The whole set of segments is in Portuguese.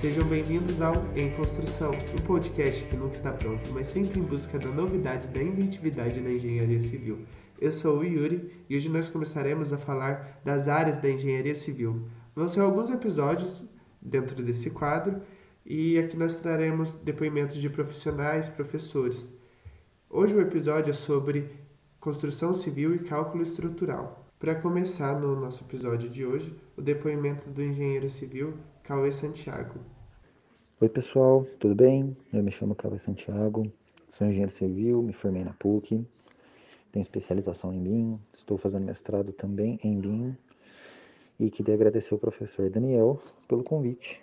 Sejam bem-vindos ao Em Construção, um podcast que nunca está pronto, mas sempre em busca da novidade da inventividade na engenharia civil. Eu sou o Yuri e hoje nós começaremos a falar das áreas da engenharia civil. Vão ser alguns episódios dentro desse quadro e aqui nós traremos depoimentos de profissionais, professores. Hoje o episódio é sobre construção civil e cálculo estrutural. Para começar no nosso episódio de hoje, o depoimento do engenheiro civil Cauê Santiago. Oi pessoal, tudo bem? Eu me chamo Cauê Santiago, sou engenheiro civil, me formei na PUC, tenho especialização em BIM, estou fazendo mestrado também em BIM e queria agradecer ao professor Daniel pelo convite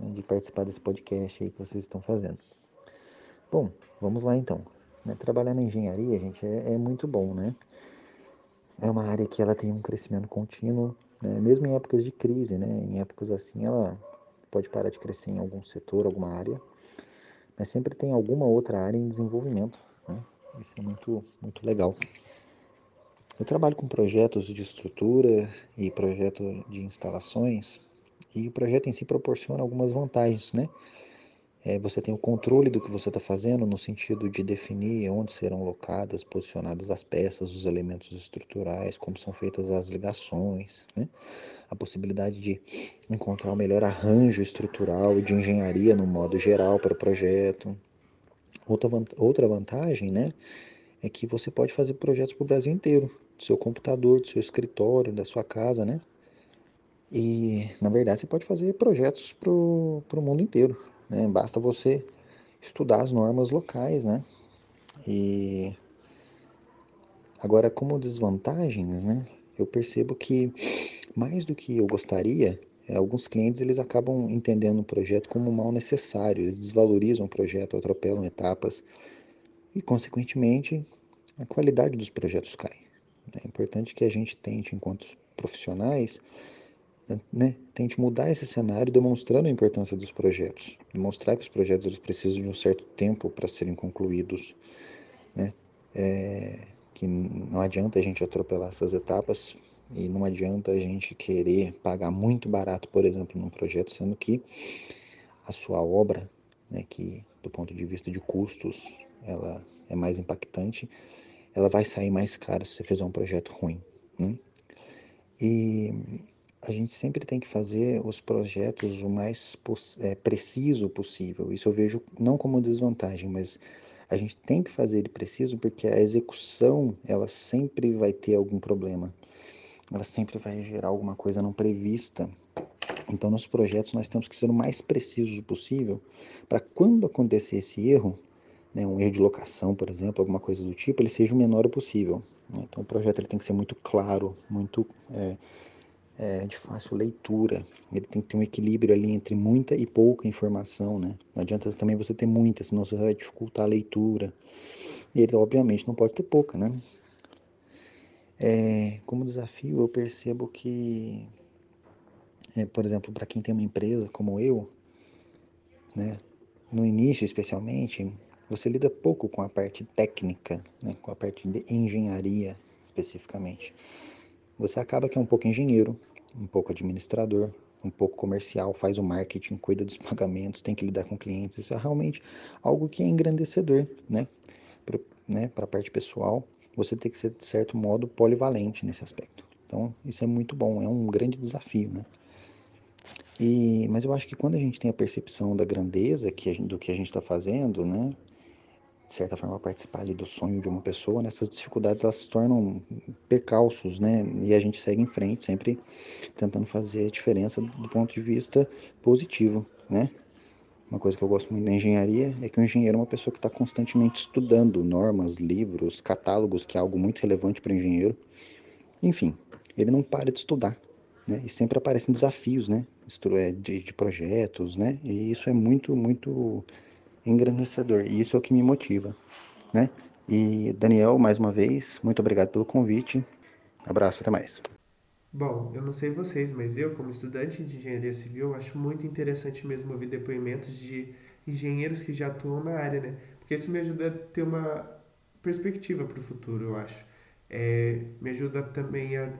né, de participar desse podcast aí que vocês estão fazendo. Bom, vamos lá então. Né? Trabalhar na engenharia, gente, é, é muito bom, né? é uma área que ela tem um crescimento contínuo, né? mesmo em épocas de crise, né? Em épocas assim, ela pode parar de crescer em algum setor, alguma área, mas sempre tem alguma outra área em desenvolvimento, né? Isso é muito, muito legal. Eu trabalho com projetos de estrutura e projeto de instalações, e o projeto em si proporciona algumas vantagens, né? É, você tem o controle do que você está fazendo, no sentido de definir onde serão locadas, posicionadas as peças, os elementos estruturais, como são feitas as ligações, né? a possibilidade de encontrar o melhor arranjo estrutural e de engenharia no modo geral para o projeto. Outra, outra vantagem né, é que você pode fazer projetos para o Brasil inteiro, do seu computador, do seu escritório, da sua casa, né? E, na verdade, você pode fazer projetos para o mundo inteiro. Né? Basta você estudar as normas locais, né? E agora, como desvantagens, né? Eu percebo que mais do que eu gostaria, é, alguns clientes eles acabam entendendo o projeto como mal necessário, eles desvalorizam o projeto, atropelam etapas e, consequentemente, a qualidade dos projetos cai. É importante que a gente tente, enquanto profissionais, né, tente mudar esse cenário demonstrando a importância dos projetos, demonstrar que os projetos eles precisam de um certo tempo para serem concluídos, né, é, que não adianta a gente atropelar essas etapas e não adianta a gente querer pagar muito barato, por exemplo, num projeto, sendo que a sua obra, né, que do ponto de vista de custos, ela é mais impactante, ela vai sair mais cara se você fizer um projeto ruim. Né? E a gente sempre tem que fazer os projetos o mais é, preciso possível. Isso eu vejo não como desvantagem, mas a gente tem que fazer ele preciso porque a execução ela sempre vai ter algum problema. Ela sempre vai gerar alguma coisa não prevista. Então, nos projetos nós temos que ser o mais preciso possível para quando acontecer esse erro, né, um erro de locação, por exemplo, alguma coisa do tipo, ele seja o menor possível. Né? Então, o projeto ele tem que ser muito claro, muito é, é, de fácil leitura. Ele tem que ter um equilíbrio ali entre muita e pouca informação, né? Não adianta também você ter muita, senão você vai dificultar a leitura. E ele, obviamente, não pode ter pouca, né? É, como desafio, eu percebo que, é, por exemplo, para quem tem uma empresa como eu, né? No início, especialmente, você lida pouco com a parte técnica, né? Com a parte de engenharia, especificamente você acaba que é um pouco engenheiro, um pouco administrador, um pouco comercial, faz o marketing, cuida dos pagamentos, tem que lidar com clientes. Isso é realmente algo que é engrandecedor, né? Para né, a parte pessoal, você tem que ser, de certo modo, polivalente nesse aspecto. Então, isso é muito bom, é um grande desafio, né? E, mas eu acho que quando a gente tem a percepção da grandeza que gente, do que a gente está fazendo, né? Certa forma, participar ali do sonho de uma pessoa, né, dificuldades elas se tornam percalços, né? E a gente segue em frente, sempre tentando fazer a diferença do ponto de vista positivo, né? Uma coisa que eu gosto muito da engenharia é que o engenheiro é uma pessoa que está constantemente estudando normas, livros, catálogos, que é algo muito relevante para o engenheiro. Enfim, ele não para de estudar, né? E sempre aparecem desafios, né? É, de, de projetos, né? E isso é muito, muito engrandecedor. E isso é o que me motiva, né? E Daniel, mais uma vez, muito obrigado pelo convite. Abraço, até mais. Bom, eu não sei vocês, mas eu, como estudante de engenharia civil, acho muito interessante mesmo ouvir depoimentos de engenheiros que já atuam na área, né? Porque isso me ajuda a ter uma perspectiva para o futuro, eu acho. É, me ajuda também a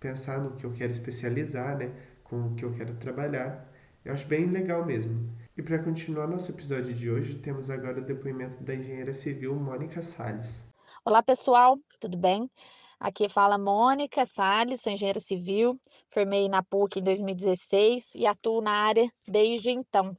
pensar no que eu quero especializar, né? Com o que eu quero trabalhar. Eu acho bem legal mesmo. E para continuar nosso episódio de hoje, temos agora o depoimento da engenheira civil Mônica Salles. Olá, pessoal, tudo bem? Aqui fala Mônica Salles, sou engenheira civil, formei na PUC em 2016 e atuo na área desde então.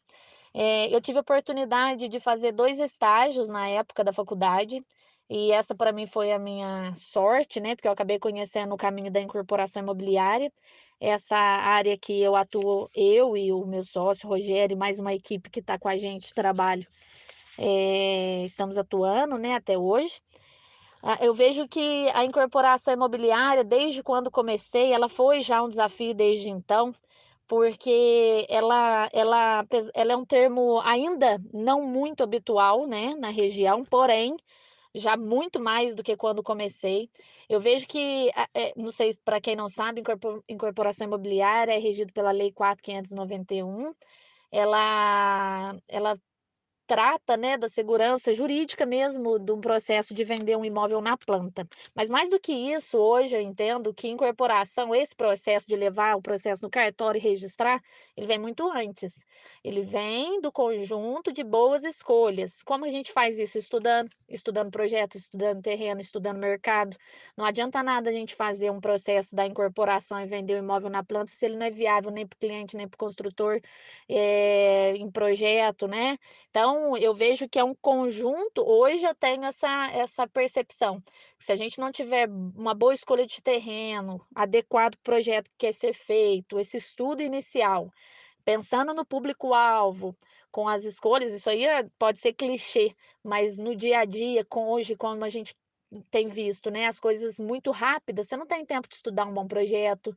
É, eu tive a oportunidade de fazer dois estágios na época da faculdade, e essa para mim foi a minha sorte, né? Porque eu acabei conhecendo o caminho da incorporação imobiliária. Essa área que eu atuo, eu e o meu sócio, Rogério, mais uma equipe que está com a gente trabalho, é, estamos atuando, né, até hoje. Ah, eu vejo que a incorporação imobiliária, desde quando comecei, ela foi já um desafio desde então, porque ela, ela, ela é um termo ainda não muito habitual, né, na região, porém, já muito mais do que quando comecei. Eu vejo que, é, não sei, para quem não sabe, incorporação imobiliária é regido pela Lei 4591. Ela, ela trata, né, da segurança jurídica mesmo de um processo de vender um imóvel na planta. Mas mais do que isso, hoje eu entendo que incorporação, esse processo de levar o processo no cartório e registrar, ele vem muito antes. Ele vem do conjunto de boas escolhas. Como a gente faz isso? Estudando, estudando projeto, estudando terreno, estudando mercado. Não adianta nada a gente fazer um processo da incorporação e vender o imóvel na planta se ele não é viável nem para o cliente, nem para o construtor é, em projeto, né? Então, então, eu vejo que é um conjunto. Hoje eu tenho essa, essa percepção. Se a gente não tiver uma boa escolha de terreno, adequado projeto que quer ser feito, esse estudo inicial, pensando no público-alvo, com as escolhas, isso aí é, pode ser clichê, mas no dia a dia, com hoje, como a gente tem visto, né, as coisas muito rápidas, você não tem tempo de estudar um bom projeto,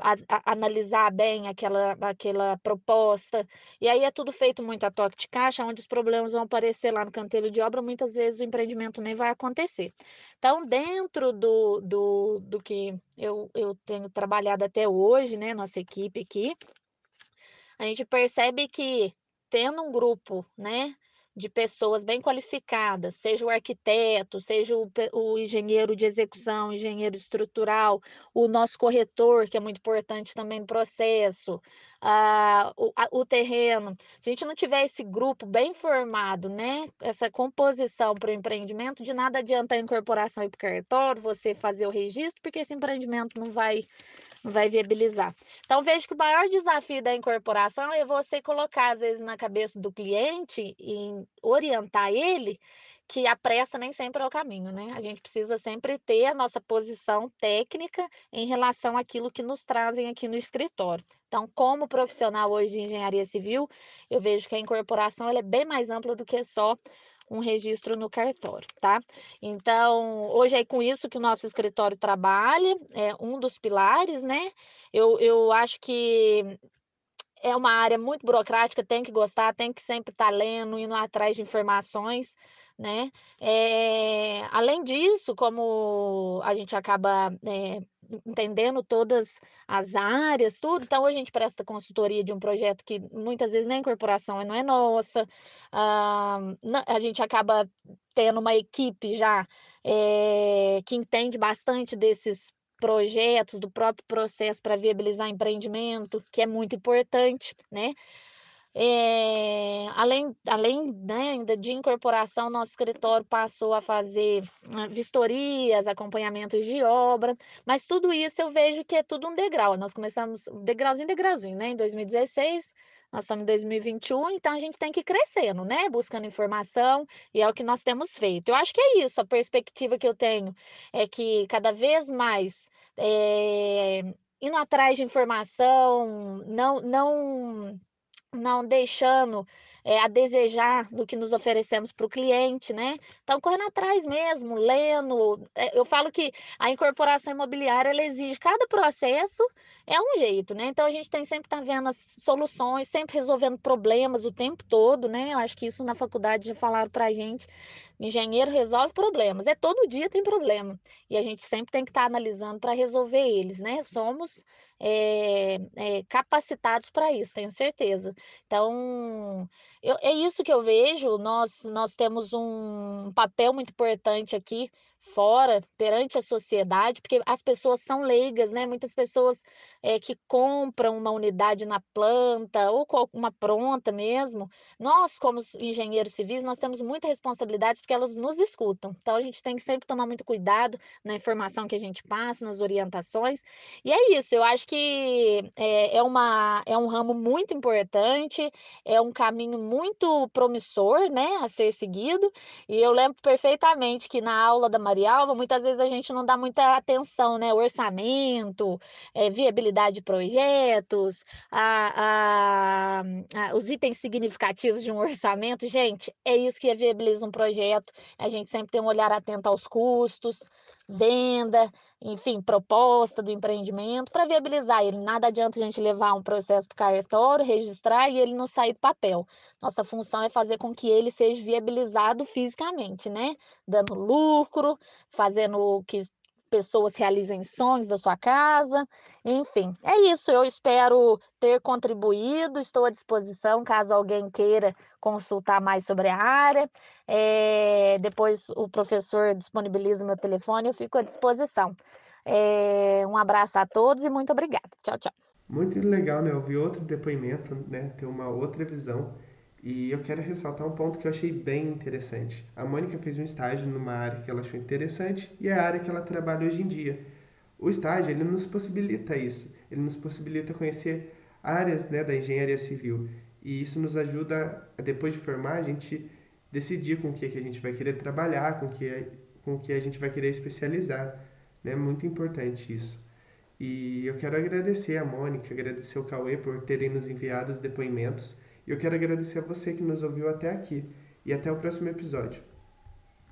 a, a, analisar bem aquela, aquela proposta, e aí é tudo feito muito a toque de caixa, onde os problemas vão aparecer lá no canteiro de obra, muitas vezes o empreendimento nem vai acontecer. Então, dentro do, do, do que eu, eu tenho trabalhado até hoje, né, nossa equipe aqui, a gente percebe que tendo um grupo, né, de pessoas bem qualificadas, seja o arquiteto, seja o, o, engenheiro de execução, engenheiro estrutural, o nosso corretor, que é muito importante também no processo, ah, o, a, o terreno. Se a gente não tiver esse grupo bem formado, né, essa composição para o empreendimento, de nada adianta a incorporação ir para o cartório, você fazer o registro, porque esse empreendimento não vai vai viabilizar. Então, vejo que o maior desafio da incorporação é você colocar, às vezes, na cabeça do cliente e orientar ele que a pressa nem sempre é o caminho, né? A gente precisa sempre ter a nossa posição técnica em relação àquilo que nos trazem aqui no escritório. Então, como profissional hoje de engenharia civil, eu vejo que a incorporação é bem mais ampla do que só um registro no cartório, tá? Então, hoje é com isso que o nosso escritório trabalha, é um dos pilares, né? Eu, eu acho que é uma área muito burocrática, tem que gostar, tem que sempre estar tá lendo, indo atrás de informações, né? É, além disso, como a gente acaba é, entendendo todas as áreas, tudo, então a gente presta consultoria de um projeto que muitas vezes nem incorporação não é nossa, ah, a gente acaba tendo uma equipe já é, que entende bastante desses projetos, do próprio processo para viabilizar empreendimento, que é muito importante, né? É, além além né, ainda de incorporação, nosso escritório passou a fazer vistorias, acompanhamentos de obra, mas tudo isso eu vejo que é tudo um degrau. Nós começamos degrauzinho, degrauzinho, né? Em 2016, nós estamos em 2021, então a gente tem que ir crescendo, né? Buscando informação, e é o que nós temos feito. Eu acho que é isso, a perspectiva que eu tenho é que cada vez mais é, indo atrás de informação, não, não não deixando é, a desejar do que nos oferecemos para o cliente, né? Então, correndo atrás mesmo, lendo. É, eu falo que a incorporação imobiliária ela exige cada processo é um jeito, né? Então a gente tem sempre tá vendo as soluções, sempre resolvendo problemas o tempo todo, né? Eu acho que isso na faculdade já falaram para a gente. Engenheiro resolve problemas, é todo dia tem problema e a gente sempre tem que estar tá analisando para resolver eles, né? Somos é, é, capacitados para isso, tenho certeza. Então, eu, é isso que eu vejo. Nós, nós temos um papel muito importante aqui fora, perante a sociedade, porque as pessoas são leigas, né? Muitas pessoas é, que compram uma unidade na planta ou uma pronta mesmo. Nós, como engenheiros civis, nós temos muita responsabilidade porque elas nos escutam. Então, a gente tem que sempre tomar muito cuidado na informação que a gente passa, nas orientações. E é isso, eu acho que é, é, uma, é um ramo muito importante, é um caminho muito promissor, né, a ser seguido. E eu lembro perfeitamente que na aula da Maria Alva, muitas vezes a gente não dá muita atenção, né? Orçamento, é, viabilidade de projetos, a, a, a, os itens significativos de um orçamento. Gente, é isso que viabiliza um projeto. A gente sempre tem um olhar atento aos custos, venda, enfim, proposta do empreendimento para viabilizar ele. Nada adianta a gente levar um processo para o cartório, registrar e ele não sair do papel. Nossa função é fazer com que ele seja viabilizado fisicamente, né? Dando lucro, fazendo que pessoas realizem sonhos da sua casa. Enfim, é isso. Eu espero ter contribuído. Estou à disposição caso alguém queira consultar mais sobre a área. É, depois o professor disponibiliza o meu telefone, eu fico à disposição. É, um abraço a todos e muito obrigada. Tchau, tchau. Muito legal, né? Ouvir outro depoimento, né? Ter uma outra visão. E eu quero ressaltar um ponto que eu achei bem interessante. A Mônica fez um estágio numa área que ela achou interessante e é a área que ela trabalha hoje em dia. O estágio, ele nos possibilita isso. Ele nos possibilita conhecer áreas né, da engenharia civil. E isso nos ajuda, depois de formar, a gente decidir com o que, que a gente vai querer trabalhar, com o que, com que a gente vai querer especializar. É né? muito importante isso. E eu quero agradecer a Mônica, agradecer o Cauê por terem nos enviado os depoimentos. Eu quero agradecer a você que nos ouviu até aqui. E até o próximo episódio.